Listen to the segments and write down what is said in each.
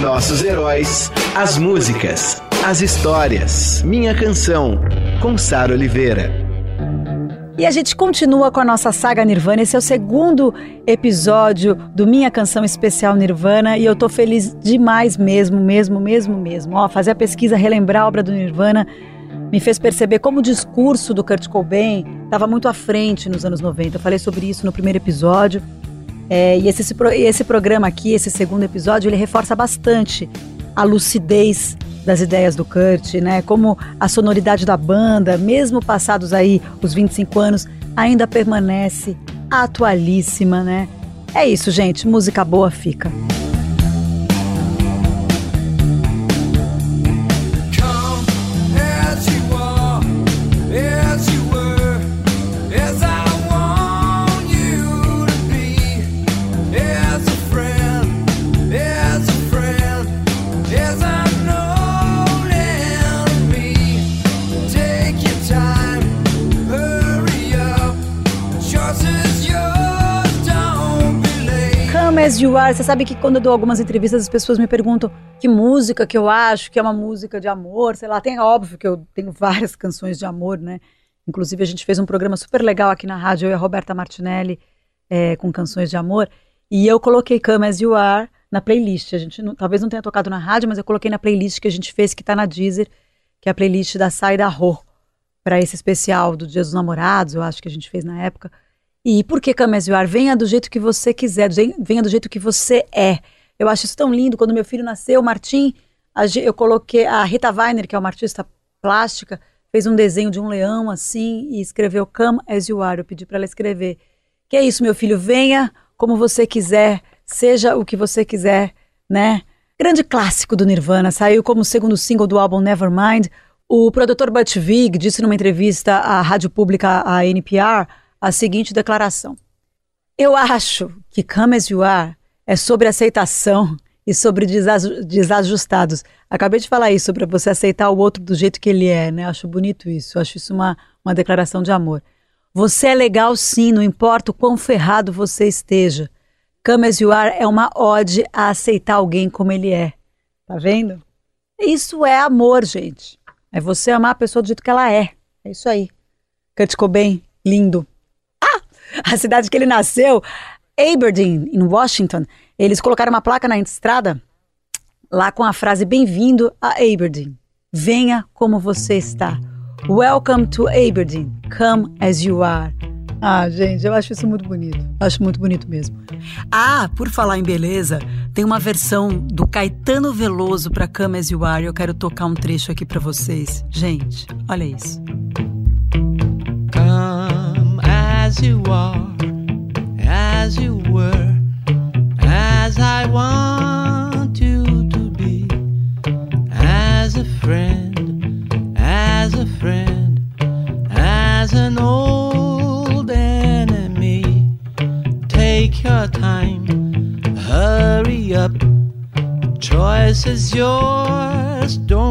Nossos heróis, as músicas, as histórias. Minha canção, com Sara Oliveira. E a gente continua com a nossa saga Nirvana. Esse é o segundo episódio do Minha Canção Especial Nirvana e eu tô feliz demais mesmo, mesmo, mesmo, mesmo. Ó, fazer a pesquisa, relembrar a obra do Nirvana me fez perceber como o discurso do Kurt Cobain estava muito à frente nos anos 90. Eu falei sobre isso no primeiro episódio. É, e esse, esse programa aqui, esse segundo episódio, ele reforça bastante a lucidez das ideias do Kurt, né? Como a sonoridade da banda, mesmo passados aí os 25 anos, ainda permanece atualíssima, né? É isso, gente. Música boa fica. As You Are, você sabe que quando eu dou algumas entrevistas, as pessoas me perguntam que música que eu acho que é uma música de amor, sei lá, tem óbvio que eu tenho várias canções de amor, né? Inclusive a gente fez um programa super legal aqui na rádio, eu e a Roberta Martinelli, é, com canções de amor, e eu coloquei Come As You Are na playlist. A gente não, talvez não tenha tocado na rádio, mas eu coloquei na playlist que a gente fez, que tá na Deezer, que é a playlist da Sai da Rô, para esse especial do Dia dos Namorados, eu acho que a gente fez na época. E por que Camesioar? Venha do jeito que você quiser, venha do jeito que você é. Eu acho isso tão lindo. Quando meu filho nasceu, Martim, eu coloquei. A Rita Weiner, que é uma artista plástica, fez um desenho de um leão assim e escreveu Come as you are. Eu pedi para ela escrever. Que é isso, meu filho? Venha como você quiser, seja o que você quiser, né? Grande clássico do Nirvana, saiu como segundo single do álbum Nevermind. O produtor Butch Vig disse numa entrevista à rádio pública, a NPR, a seguinte declaração: Eu acho que Come As You Are é sobre aceitação e sobre desajustados. Acabei de falar isso, sobre você aceitar o outro do jeito que ele é, né? Acho bonito isso, acho isso uma, uma declaração de amor. Você é legal sim, não importa o quão ferrado você esteja. Come As You Are é uma ode a aceitar alguém como ele é. Tá vendo? Isso é amor, gente. É você amar a pessoa do jeito que ela é. É isso aí. Kurt Cobain, lindo a cidade que ele nasceu, Aberdeen, em Washington, eles colocaram uma placa na estrada lá com a frase Bem-vindo a Aberdeen. Venha como você está. Welcome to Aberdeen. Come as you are. Ah, gente, eu acho isso muito bonito. Acho muito bonito mesmo. Ah, por falar em beleza, tem uma versão do Caetano Veloso para Come As You Are. Eu quero tocar um trecho aqui para vocês. Gente, olha isso. As you are, as you were, as I want you to be, as a friend, as a friend, as an old enemy. Take your time, hurry up. Choice is yours, don't.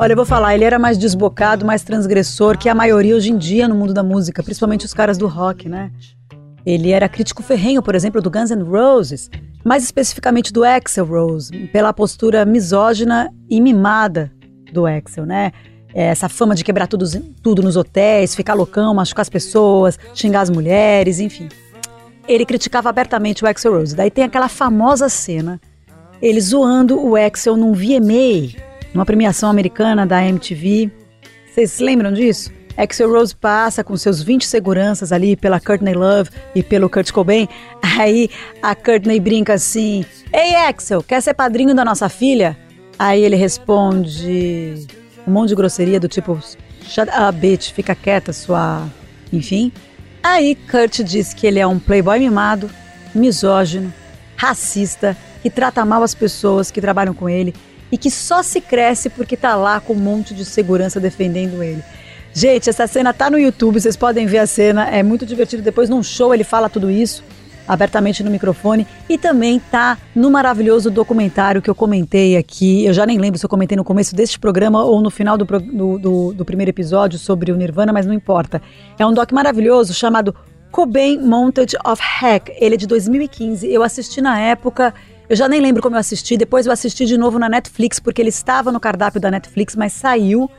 Olha, eu vou falar, ele era mais desbocado, mais transgressor que a maioria hoje em dia no mundo da música, principalmente os caras do rock, né? Ele era crítico ferrenho, por exemplo, do Guns N' Roses, mais especificamente do Axel Rose, pela postura misógina e mimada do Axel, né? É, essa fama de quebrar tudo, tudo nos hotéis, ficar loucão, machucar as pessoas, xingar as mulheres, enfim. Ele criticava abertamente o Axel Rose. Daí tem aquela famosa cena, ele zoando o Axel num VMA, numa premiação americana da MTV. Vocês se lembram disso? Axel Rose passa com seus 20 seguranças ali pela Courtney Love e pelo Kurt Cobain. Aí a Courtney brinca assim: Ei, Axel, quer ser padrinho da nossa filha? Aí ele responde um monte de grosseria do tipo: Shut up, bitch, fica quieta, sua. Enfim. Aí Kurt diz que ele é um playboy mimado, misógino, racista que trata mal as pessoas que trabalham com ele e que só se cresce porque tá lá com um monte de segurança defendendo ele. Gente, essa cena tá no YouTube, vocês podem ver a cena, é muito divertido. Depois num show ele fala tudo isso abertamente no microfone e também tá no maravilhoso documentário que eu comentei aqui. Eu já nem lembro se eu comentei no começo deste programa ou no final do, do, do, do primeiro episódio sobre o Nirvana, mas não importa. É um doc maravilhoso chamado Cobain Montage of Hack. Ele é de 2015. Eu assisti na época. Eu já nem lembro como eu assisti. Depois eu assisti de novo na Netflix, porque ele estava no cardápio da Netflix, mas saiu.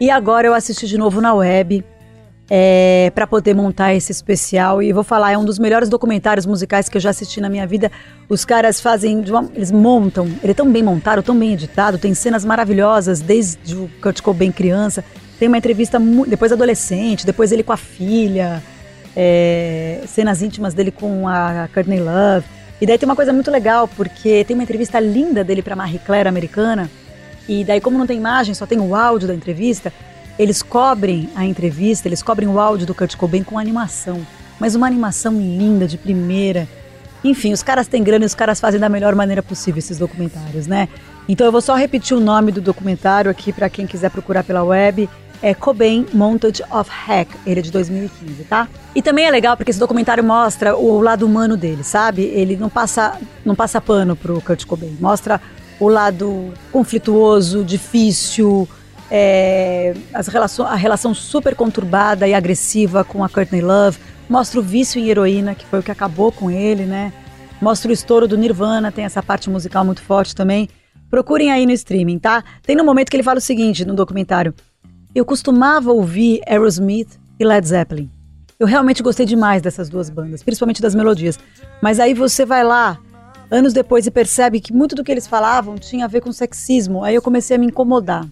E agora eu assisti de novo na web é, para poder montar esse especial. E vou falar, é um dos melhores documentários musicais que eu já assisti na minha vida. Os caras fazem, uma, eles montam, ele é tão bem montado, tão bem editado, tem cenas maravilhosas, desde o Kurt Cobain criança. Tem uma entrevista depois adolescente, depois ele com a filha, é, cenas íntimas dele com a Courtney Love. E daí tem uma coisa muito legal, porque tem uma entrevista linda dele para Marie Claire americana. E daí, como não tem imagem, só tem o áudio da entrevista, eles cobrem a entrevista, eles cobrem o áudio do Kurt Cobain com animação, mas uma animação linda, de primeira. Enfim, os caras têm grana e os caras fazem da melhor maneira possível esses documentários, né? Então eu vou só repetir o nome do documentário aqui para quem quiser procurar pela web. É Cobain Montage of Hack, ele é de 2015, tá? E também é legal porque esse documentário mostra o lado humano dele, sabe? Ele não passa, não passa pano pro Kurt Cobain, mostra o lado conflituoso, difícil, é, as relação, a relação super conturbada e agressiva com a Courtney Love, mostra o vício em heroína, que foi o que acabou com ele, né? Mostra o estouro do Nirvana, tem essa parte musical muito forte também. Procurem aí no streaming, tá? Tem no momento que ele fala o seguinte no documentário: Eu costumava ouvir Aerosmith e Led Zeppelin. Eu realmente gostei demais dessas duas bandas, principalmente das melodias. Mas aí você vai lá, anos depois, e percebe que muito do que eles falavam tinha a ver com sexismo. Aí eu comecei a me incomodar.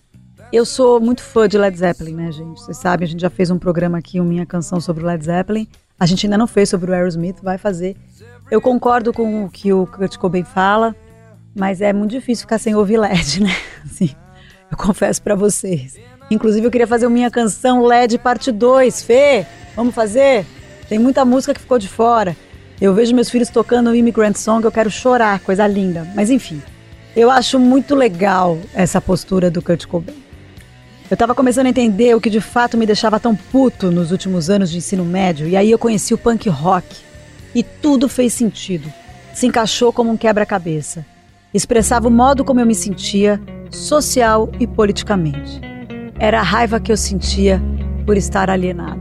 Eu sou muito fã de Led Zeppelin, né, gente? Vocês sabem, a gente já fez um programa aqui, uma minha canção sobre o Led Zeppelin. A gente ainda não fez sobre o Aerosmith, vai fazer. Eu concordo com o que o Kurt Cobain fala, mas é muito difícil ficar sem ouvir LED, né? Assim, eu confesso para vocês. Inclusive, eu queria fazer minha canção LED parte 2. Fê, vamos fazer? Tem muita música que ficou de fora. Eu vejo meus filhos tocando o Immigrant Song, eu quero chorar, coisa linda. Mas enfim, eu acho muito legal essa postura do Kurt Cobain. Eu estava começando a entender o que de fato me deixava tão puto nos últimos anos de ensino médio, e aí eu conheci o punk rock. E tudo fez sentido. Se encaixou como um quebra-cabeça. Expressava o modo como eu me sentia, social e politicamente. Era a raiva que eu sentia por estar alienado.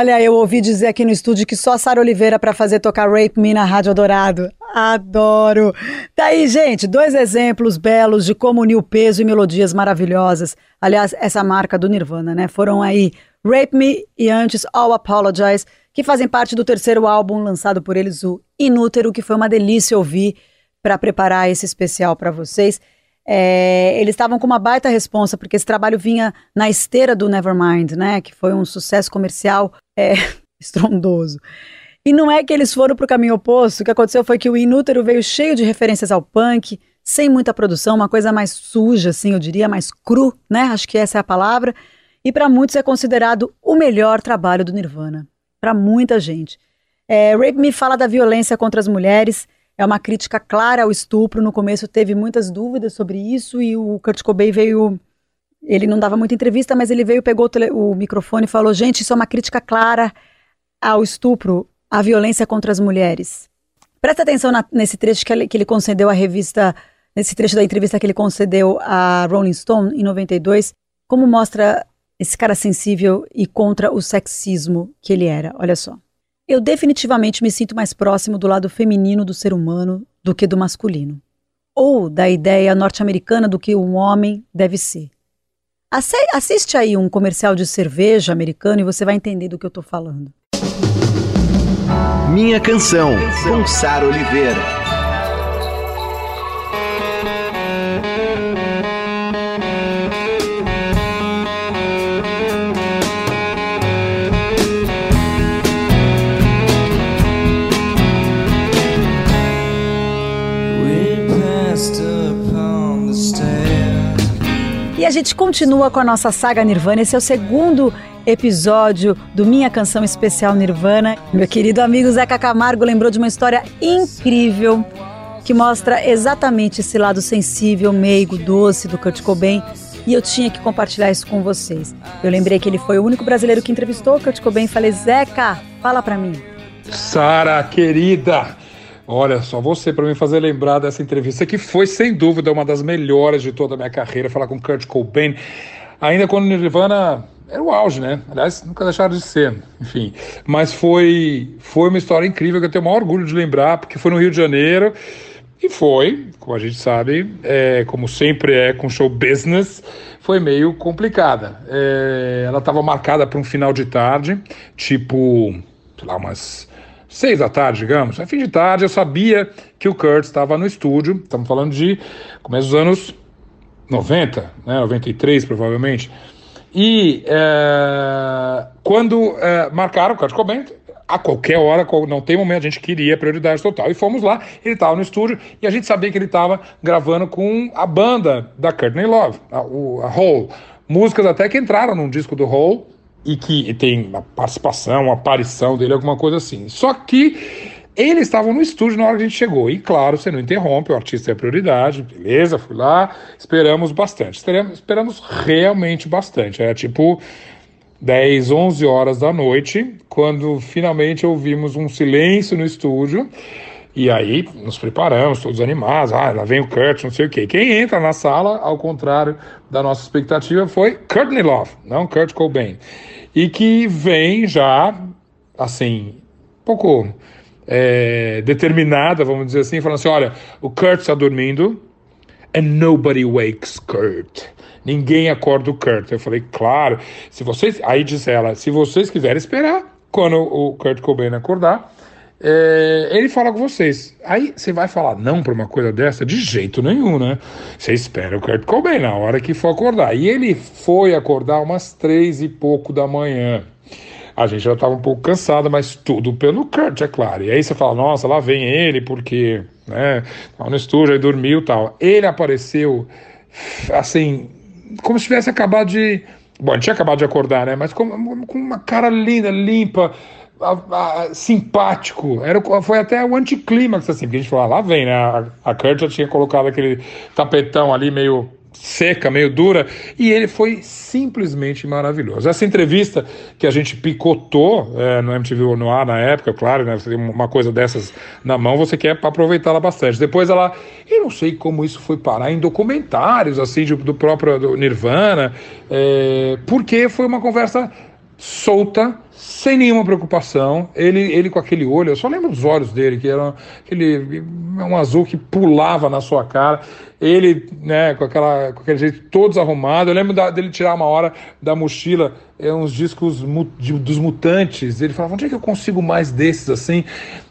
Olha, eu ouvi dizer aqui no estúdio que só Sara Oliveira para fazer tocar Rape Me na Rádio Dourado. Adoro! Tá aí, gente, dois exemplos belos de como unir o peso e melodias maravilhosas. Aliás, essa marca do Nirvana, né? Foram aí Rape Me e antes All Apologize, que fazem parte do terceiro álbum lançado por eles, o Inútero, que foi uma delícia ouvir para preparar esse especial para vocês. É, eles estavam com uma baita responsa, porque esse trabalho vinha na esteira do Nevermind, né? Que foi um sucesso comercial é, estrondoso. E não é que eles foram para o caminho oposto. O que aconteceu foi que o Inútero veio cheio de referências ao punk, sem muita produção, uma coisa mais suja, assim, eu diria, mais cru, né? Acho que essa é a palavra. E para muitos é considerado o melhor trabalho do Nirvana. Para muita gente. É, Rape Me fala da violência contra as mulheres é uma crítica clara ao estupro. No começo teve muitas dúvidas sobre isso e o Kurt Cobain veio. Ele não dava muita entrevista, mas ele veio, pegou o, tele, o microfone e falou: gente, isso é uma crítica clara ao estupro. a violência contra as mulheres. Presta atenção na, nesse trecho que ele, que ele concedeu à revista, nesse trecho da entrevista que ele concedeu à Rolling Stone em 92, como mostra esse cara sensível e contra o sexismo que ele era. Olha só. Eu definitivamente me sinto mais próximo do lado feminino do ser humano do que do masculino. Ou da ideia norte-americana do que um homem deve ser. Assiste aí um comercial de cerveja americano e você vai entender do que eu estou falando. Minha canção, com Oliveira. Gente continua com a nossa saga Nirvana. Esse é o segundo episódio do Minha Canção Especial Nirvana. Meu querido amigo Zeca Camargo lembrou de uma história incrível que mostra exatamente esse lado sensível, meigo, doce do Kurt Cobain. E eu tinha que compartilhar isso com vocês. Eu lembrei que ele foi o único brasileiro que entrevistou Kurt Cobain e falei: Zeca, fala pra mim. Sara, querida, Olha, só você para me fazer lembrar dessa entrevista que foi sem dúvida uma das melhores de toda a minha carreira, falar com Kurt Cobain, ainda quando Nirvana era o auge, né? Aliás, nunca deixaram de ser, enfim. Mas foi foi uma história incrível que eu tenho o maior orgulho de lembrar, porque foi no Rio de Janeiro e foi, como a gente sabe, é, como sempre é com show business, foi meio complicada. É, ela estava marcada para um final de tarde, tipo, sei lá, umas seis da tarde, digamos, é fim de tarde, eu sabia que o Kurt estava no estúdio, estamos falando de começo dos anos 90, né, 93 provavelmente, e é, quando é, marcaram o Kurt Cobain, a qualquer hora, não tem momento, a gente queria prioridade total. E fomos lá, ele estava no estúdio e a gente sabia que ele estava gravando com a banda da Courtney Love, a, a Hole. Músicas até que entraram num disco do Hole, e que tem uma participação, uma aparição dele, alguma coisa assim. Só que eles estavam no estúdio na hora que a gente chegou. E claro, você não interrompe, o artista é prioridade, beleza, fui lá, esperamos bastante. Esperamos, esperamos realmente bastante. Era tipo 10, 11 horas da noite, quando finalmente ouvimos um silêncio no estúdio. E aí nos preparamos, todos animados. Ah, lá vem o Kurt, não sei o quê. Quem entra na sala, ao contrário da nossa expectativa, foi Courtney Love, não Kurt Cobain. E que vem já, assim, um pouco é, determinada, vamos dizer assim, falando assim: olha, o Kurt está dormindo, and nobody wakes Kurt. Ninguém acorda o Kurt. Eu falei, claro, se vocês. Aí disse ela: se vocês quiserem esperar, quando o Kurt Cobain acordar é, ele fala com vocês. Aí você vai falar não para uma coisa dessa? De jeito nenhum, né? Você espera o Kurt Cobain na hora que for acordar. E ele foi acordar umas três e pouco da manhã. A gente já estava um pouco cansado, mas tudo pelo Kurt, é claro. E aí você fala, nossa, lá vem ele, porque, né, tava no estúdio, aí dormiu tal. Ele apareceu, assim, como se tivesse acabado de... Bom, tinha acabado de acordar, né, mas com, com uma cara linda, limpa, a, a, simpático. Era, foi até o anticlímax, assim, porque a gente falou, ah, lá vem, né? A, a Kurt já tinha colocado aquele tapetão ali meio seca, meio dura, e ele foi simplesmente maravilhoso. Essa entrevista que a gente picotou é, no MTV no ar na época, claro, né, você tem uma coisa dessas na mão, você quer aproveitá-la bastante. Depois ela, eu não sei como isso foi parar em documentários, assim, de, do próprio do Nirvana, é, porque foi uma conversa solta, sem nenhuma preocupação. Ele, ele com aquele olho, eu só lembro dos olhos dele, que era aquele um azul que pulava na sua cara. Ele, né, com, aquela, com aquele jeito todo desarrumado. Eu lembro da, dele tirar uma hora da mochila é, uns discos mu, de, dos mutantes. Ele falava: onde é que eu consigo mais desses assim?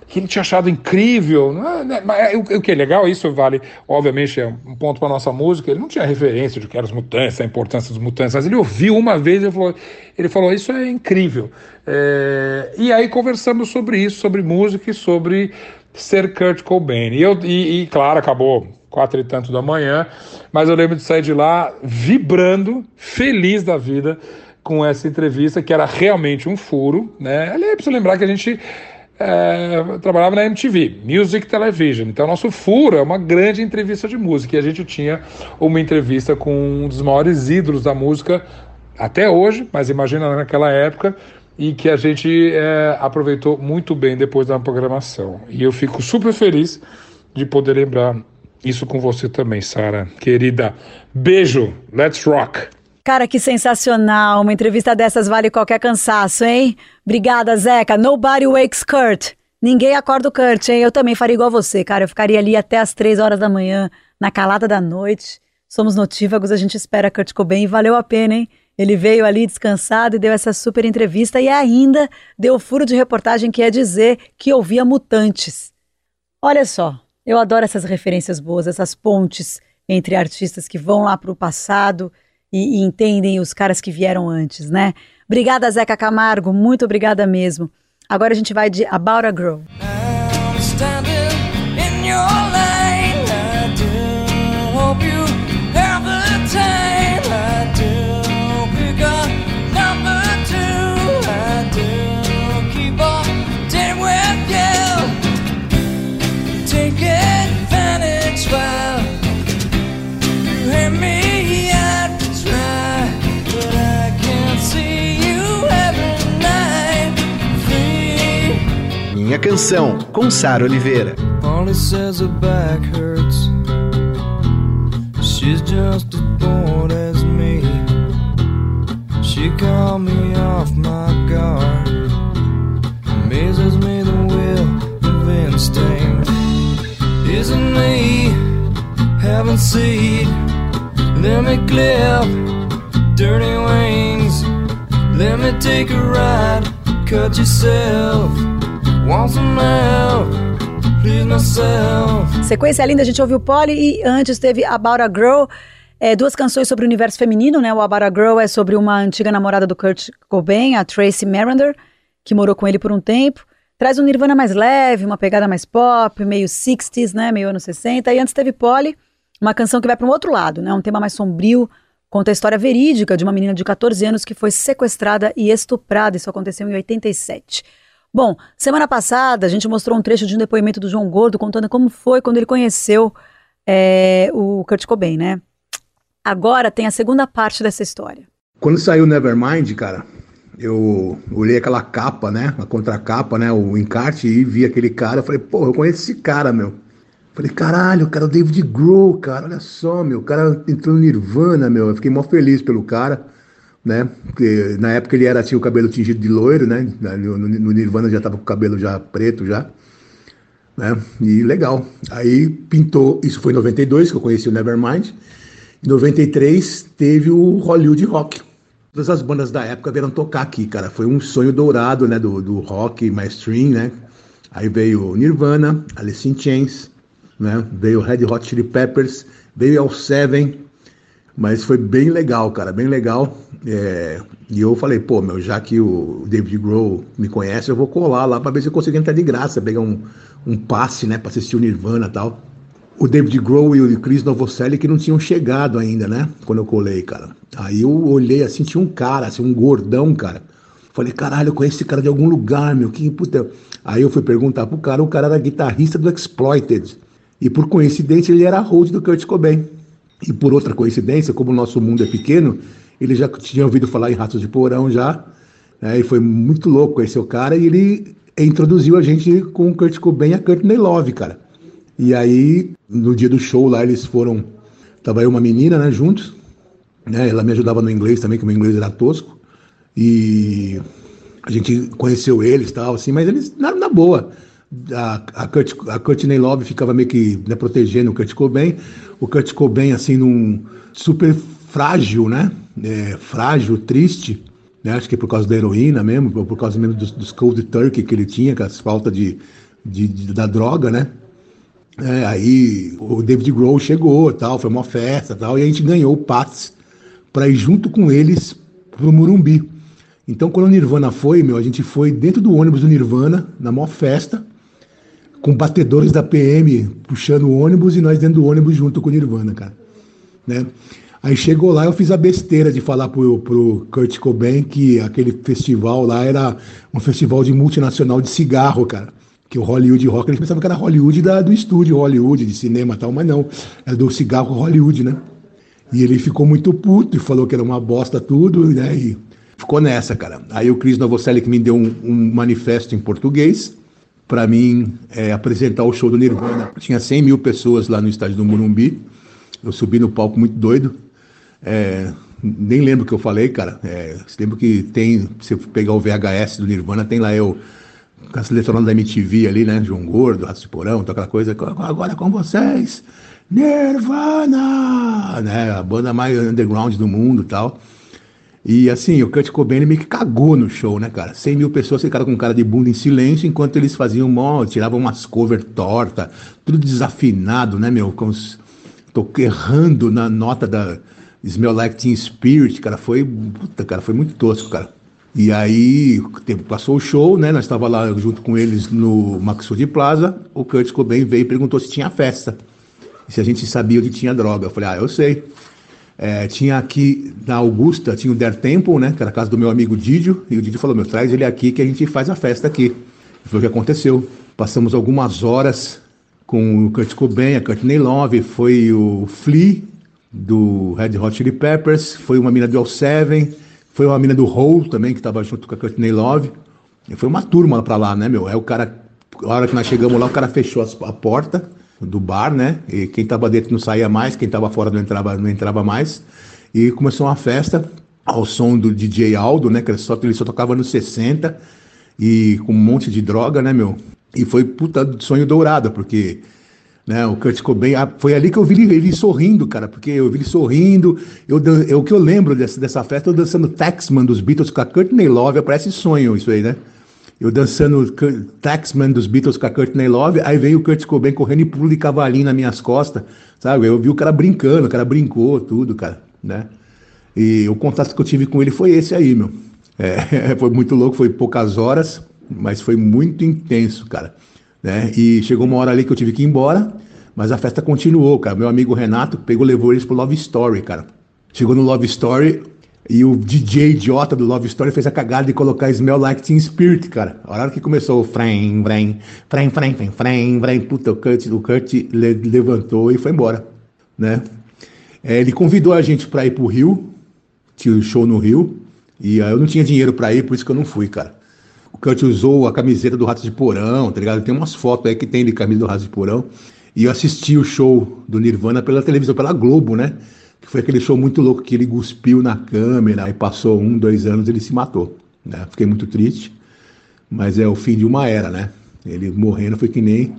Que ele tinha achado incrível. Né? Mas o, o que é legal, isso vale, obviamente, é um ponto para nossa música. Ele não tinha referência de que eram os mutantes, a importância dos mutantes, mas ele ouviu uma vez e falou, ele falou isso é incrível. É, e aí conversamos sobre isso, sobre música e sobre ser Kurt Cobain. E, eu, e, e claro, acabou quatro e tanto da manhã, mas eu lembro de sair de lá vibrando, feliz da vida com essa entrevista, que era realmente um furo, né? Ali é preciso lembrar que a gente é, trabalhava na MTV, Music Television. Então, nosso furo é uma grande entrevista de música. E a gente tinha uma entrevista com um dos maiores ídolos da música até hoje, mas imagina naquela época. e que a gente é, aproveitou muito bem depois da programação. E eu fico super feliz de poder lembrar isso com você também, Sara. Querida, beijo, let's rock! Cara, que sensacional! Uma entrevista dessas vale qualquer cansaço, hein? Obrigada, Zeca. Nobody wakes Kurt. Ninguém acorda o Kurt, hein? Eu também faria igual você, cara. Eu ficaria ali até as três horas da manhã, na calada da noite. Somos notívagos, a gente espera Kurt Cobain e valeu a pena, hein? Ele veio ali descansado e deu essa super entrevista e ainda deu o furo de reportagem que é dizer que ouvia mutantes. Olha só, eu adoro essas referências boas, essas pontes entre artistas que vão lá para o passado e, e, entendem os caras que vieram antes, né? Obrigada, Zeca Camargo, muito obrigada mesmo. Agora a gente vai de About a Girl. Canção, com Sara Oliveira. Only says her back hurts. She's just as bored as me. She called me off my guard. Amazes me the will of instinct. Isn't me having seed? Let me clip dirty wings. Let me take a ride. Cut yourself. Sequência linda, a gente ouviu Polly e antes teve About a Girl. É, duas canções sobre o universo feminino, né? O About a Girl é sobre uma antiga namorada do Kurt Cobain, a Tracy Marander, que morou com ele por um tempo. Traz um Nirvana mais leve, uma pegada mais pop, meio 60s, né? Meio anos 60. E antes teve Polly, uma canção que vai para um outro lado, né? Um tema mais sombrio, conta a história verídica de uma menina de 14 anos que foi sequestrada e estuprada. Isso aconteceu em 87. Bom, semana passada a gente mostrou um trecho de um depoimento do João Gordo contando como foi quando ele conheceu é, o Kurt Cobain, né? Agora tem a segunda parte dessa história. Quando saiu Nevermind, cara, eu olhei aquela capa, né? A contracapa, né? O encarte e vi aquele cara. Eu falei, pô, eu conheço esse cara, meu. Falei, caralho, cara é o David Grohl, cara, olha só, meu. O cara entrou no Nirvana, meu. Eu fiquei mó feliz pelo cara né? Porque na época ele era tinha o cabelo tingido de loiro, né? No, no Nirvana já tava com o cabelo já preto já, né? E legal. Aí pintou, isso foi em 92 que eu conheci o Nevermind. Em 93 teve o Hollywood Rock. Todas as bandas da época vieram tocar aqui, cara. Foi um sonho dourado, né, do, do rock mainstream, né? Aí veio Nirvana, Alice in Chains, né? Veio Red Hot Chili Peppers, veio El Seven, mas foi bem legal, cara, bem legal. É, e eu falei, pô, meu, já que o David Grohl me conhece, eu vou colar lá para ver se eu consigo entrar de graça, pegar um, um passe, né, para assistir o Nirvana e tal. O David Grohl e o Chris Novoselic não tinham chegado ainda, né, quando eu colei, cara. Aí eu olhei assim, tinha um cara, assim, um gordão, cara. Falei, caralho, eu conheço esse cara de algum lugar, meu, que puta. Aí eu fui perguntar pro cara, o cara era guitarrista do Exploited. E por coincidência ele era host do Kurt Cobain. E por outra coincidência, como o nosso mundo é pequeno, ele já tinha ouvido falar em Ratos de Porão já, né, e foi muito louco conhecer o cara, e ele introduziu a gente com o Kurt Cobain e a Courtney Love, cara. E aí, no dia do show lá, eles foram, tava eu uma menina, né, juntos, né, ela me ajudava no inglês também, que o meu inglês era tosco, e a gente conheceu eles tal, assim, mas eles, na, na boa, a, a, Kurt, a Courtney Love ficava meio que né, protegendo o Kurt Cobain, o Kurt Cobain, assim, num super frágil, né? É, frágil, triste, né? Acho que por causa da heroína mesmo, por causa mesmo dos, dos cold turkey que ele tinha, com as faltas de, de, de, da droga, né? É, aí o David Grohl chegou, tal, foi uma festa, tal, e a gente ganhou o passe para ir junto com eles pro Murumbi. Então, quando o Nirvana foi, meu, a gente foi dentro do ônibus do Nirvana, na maior festa, com batedores da PM puxando o ônibus e nós dentro do ônibus junto com o Nirvana, cara. Né? Aí chegou lá, eu fiz a besteira de falar pro, pro Kurt Cobain que aquele festival lá era um festival de multinacional de cigarro, cara. Que o Hollywood Rock, eles pensavam que era Hollywood da, do estúdio Hollywood, de cinema e tal, mas não, era do cigarro Hollywood, né? E ele ficou muito puto e falou que era uma bosta tudo, né? E ficou nessa, cara. Aí o Chris Novoselic me deu um, um manifesto em português para mim é, apresentar o show do Nirvana. Tinha 100 mil pessoas lá no estádio do Morumbi. Eu subi no palco muito doido. É, nem lembro o que eu falei, cara. É, lembro que tem, se pegar o VHS do Nirvana, tem lá eu com a selecionando da MTV ali, né? João Gordo, Rato Porão, aquela coisa. Agora com vocês, Nirvana! Né? A banda mais underground do mundo tal. E assim, o Kurt Cobain meio que cagou no show, né, cara? 100 mil pessoas ficaram com cara de bunda em silêncio enquanto eles faziam, mó, tiravam umas cover torta, tudo desafinado, né, meu? Com os, tô errando na nota da Smell Like Teen Spirit, cara. Foi, puta, cara, foi muito tosco, cara. E aí, passou o show, né? Nós estava lá junto com eles no Maxud Plaza. O Kurt Cobain veio e perguntou se tinha festa. Se a gente sabia onde tinha droga. Eu falei, ah, eu sei. É, tinha aqui na Augusta, tinha o Der Temple, né? Que era a casa do meu amigo Didio. E o Didio falou: meu, traz ele aqui que a gente faz a festa aqui. Foi o que aconteceu. Passamos algumas horas com o Kurt Cobain, a Courtney Love, foi o Flea do Red Hot Chili Peppers, foi uma mina do All Seven, foi uma mina do Hole também que estava junto com a Courtney Love. E foi uma turma para lá, né, meu? Aí o cara, a hora que nós chegamos lá, o cara fechou a porta do bar, né? E quem estava dentro não saía mais, quem estava fora não entrava, não entrava mais. E começou uma festa ao som do DJ Aldo, né? Que ele só, ele só tocava nos 60 e com um monte de droga, né, meu? E foi puta sonho dourado, porque né, o Kurt Cobain, foi ali que eu vi ele, ele sorrindo, cara, porque eu vi ele sorrindo. Eu, eu, o que eu lembro dessa, dessa festa, eu dançando Taxman dos Beatles com a Courtney Love, parece sonho isso aí, né? Eu dançando Taxman dos Beatles com a Courtney Love, aí veio o Kurt Cobain correndo e pulo de cavalinho nas minhas costas, sabe? Eu vi o cara brincando, o cara brincou, tudo, cara, né? E o contato que eu tive com ele foi esse aí, meu. É, foi muito louco, foi poucas horas, mas foi muito intenso, cara. Né? E chegou uma hora ali que eu tive que ir embora, mas a festa continuou, cara. Meu amigo Renato pegou, levou eles pro Love Story, cara. Chegou no Love Story, e o DJ idiota do Love Story fez a cagada de colocar Smell Like Teen Spirit, cara. A hora que começou o frem, frem, frem, frem, frem, frem, puta, o Kurt, o Kurt levantou e foi embora, né? É, ele convidou a gente para ir pro Rio, tinha um show no Rio, e aí eu não tinha dinheiro para ir, por isso que eu não fui, cara. O Kurt usou a camiseta do Rato de Porão, tá ligado? Tem umas fotos aí que tem de camisa do Rato de Porão. E eu assisti o show do Nirvana pela televisão, pela Globo, né? Que foi aquele show muito louco que ele cuspiu na câmera e passou um, dois anos ele se matou. Né? Fiquei muito triste, mas é o fim de uma era, né? Ele morrendo foi que nem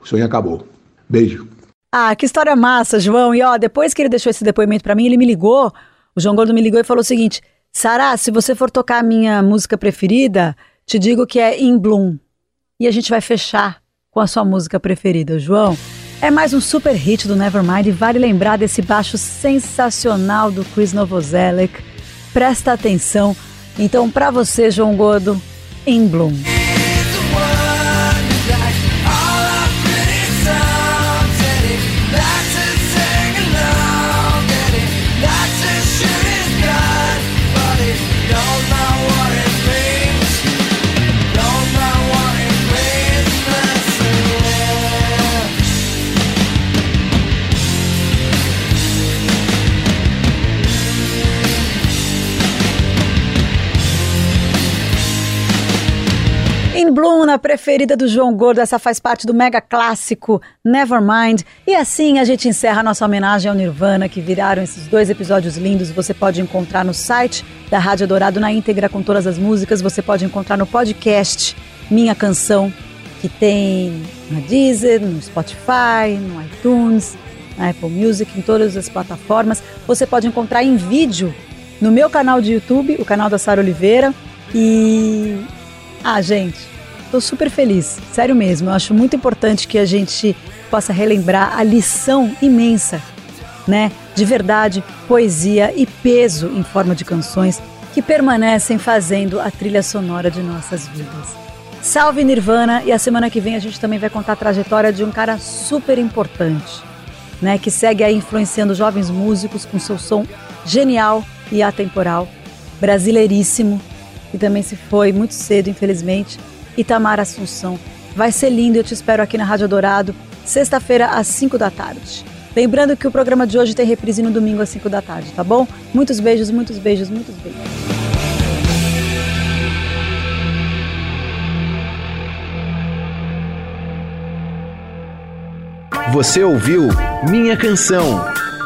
o sonho acabou. Beijo. Ah, que história massa, João. E ó, depois que ele deixou esse depoimento para mim, ele me ligou. O João Gordo me ligou e falou o seguinte: Sara, se você for tocar a minha música preferida, te digo que é In Bloom. E a gente vai fechar com a sua música preferida, João. É mais um super hit do Nevermind e vale lembrar desse baixo sensacional do Chris Novoselic. Presta atenção. Então, para você, João Gordo, em Bloom. In Bloom, a preferida do João Gordo, essa faz parte do mega clássico Nevermind. E assim a gente encerra a nossa homenagem ao Nirvana, que viraram esses dois episódios lindos. Você pode encontrar no site da Rádio Dourado na íntegra com todas as músicas. Você pode encontrar no podcast Minha Canção, que tem na Deezer, no Spotify, no iTunes, na Apple Music, em todas as plataformas. Você pode encontrar em vídeo no meu canal de YouTube, o canal da Sara Oliveira. E. Ah, gente, Estou super feliz, sério mesmo. Eu acho muito importante que a gente possa relembrar a lição imensa, né, de verdade, poesia e peso em forma de canções que permanecem fazendo a trilha sonora de nossas vidas. Salve Nirvana e a semana que vem a gente também vai contar a trajetória de um cara super importante, né, que segue aí influenciando jovens músicos com seu som genial e atemporal, brasileiríssimo, e também se foi muito cedo, infelizmente, Itamar Assunção. Vai ser lindo, eu te espero aqui na Rádio Dourado, sexta-feira às 5 da tarde. Lembrando que o programa de hoje tem reprise no domingo às 5 da tarde, tá bom? Muitos beijos, muitos beijos, muitos beijos. Você ouviu Minha Canção,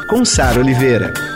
com Sara Oliveira.